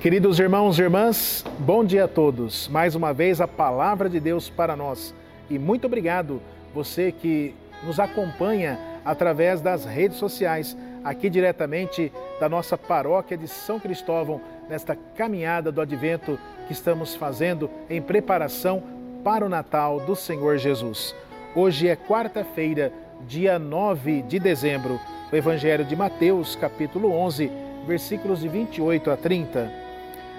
Queridos irmãos e irmãs, bom dia a todos. Mais uma vez a palavra de Deus para nós. E muito obrigado você que nos acompanha através das redes sociais, aqui diretamente da nossa paróquia de São Cristóvão, nesta caminhada do advento que estamos fazendo em preparação para o Natal do Senhor Jesus. Hoje é quarta-feira, dia 9 de dezembro. O Evangelho de Mateus, capítulo 11, versículos de 28 a 30.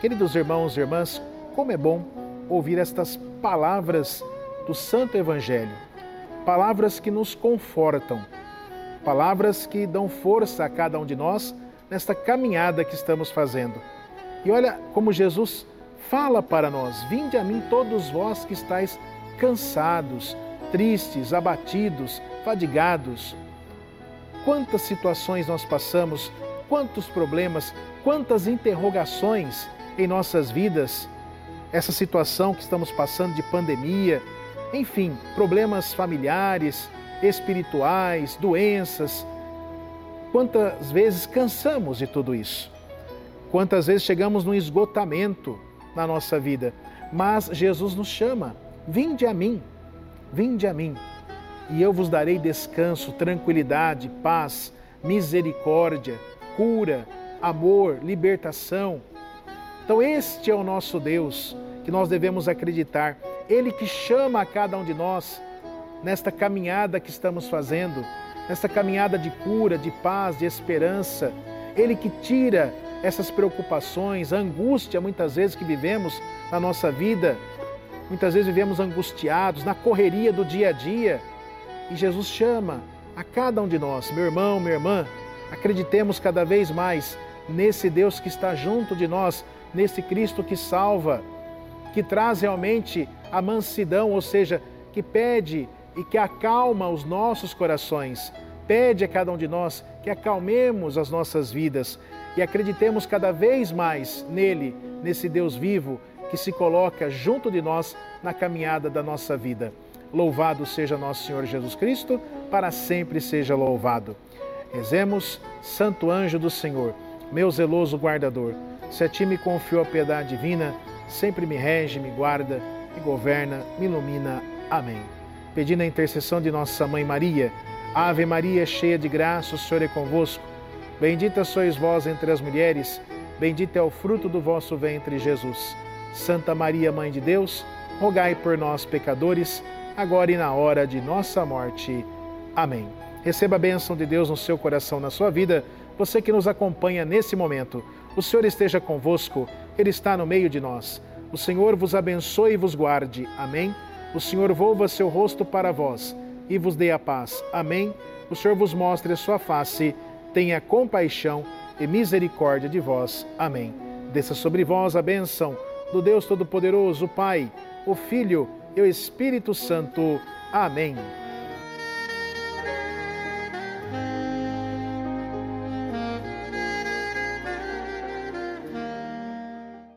Queridos irmãos e irmãs, como é bom ouvir estas palavras do Santo Evangelho, palavras que nos confortam, palavras que dão força a cada um de nós nesta caminhada que estamos fazendo. E olha como Jesus fala para nós: Vinde a mim todos vós que estáis cansados, tristes, abatidos, fadigados. Quantas situações nós passamos, quantos problemas, quantas interrogações em nossas vidas, essa situação que estamos passando de pandemia, enfim, problemas familiares, espirituais, doenças. Quantas vezes cansamos de tudo isso? Quantas vezes chegamos num esgotamento na nossa vida? Mas Jesus nos chama: vinde a mim, vinde a mim, e eu vos darei descanso, tranquilidade, paz, misericórdia, cura, amor, libertação. Então, este é o nosso Deus que nós devemos acreditar. Ele que chama a cada um de nós nesta caminhada que estamos fazendo, nesta caminhada de cura, de paz, de esperança. Ele que tira essas preocupações, angústia muitas vezes que vivemos na nossa vida. Muitas vezes vivemos angustiados na correria do dia a dia. E Jesus chama a cada um de nós, meu irmão, minha irmã, acreditemos cada vez mais nesse Deus que está junto de nós, nesse Cristo que salva, que traz realmente a mansidão, ou seja, que pede e que acalma os nossos corações. Pede a cada um de nós que acalmemos as nossas vidas e acreditemos cada vez mais nele, nesse Deus vivo que se coloca junto de nós na caminhada da nossa vida. Louvado seja nosso Senhor Jesus Cristo, para sempre seja louvado. Rezemos, Santo anjo do Senhor, meu zeloso guardador se a ti me confiou a piedade divina, sempre me rege, me guarda, me governa, me ilumina. Amém. Pedindo a intercessão de nossa Mãe Maria, Ave Maria, cheia de graça, o Senhor é convosco. Bendita sois vós entre as mulheres, bendito é o fruto do vosso ventre, Jesus. Santa Maria, Mãe de Deus, rogai por nós, pecadores, agora e na hora de nossa morte. Amém. Receba a bênção de Deus no seu coração, na sua vida, você que nos acompanha nesse momento. O Senhor esteja convosco, Ele está no meio de nós. O Senhor vos abençoe e vos guarde. Amém. O Senhor volva seu rosto para vós e vos dê a paz. Amém. O Senhor vos mostre a sua face, tenha compaixão e misericórdia de vós. Amém. Desça sobre vós a bênção do Deus Todo-Poderoso, Pai, o Filho e o Espírito Santo. Amém.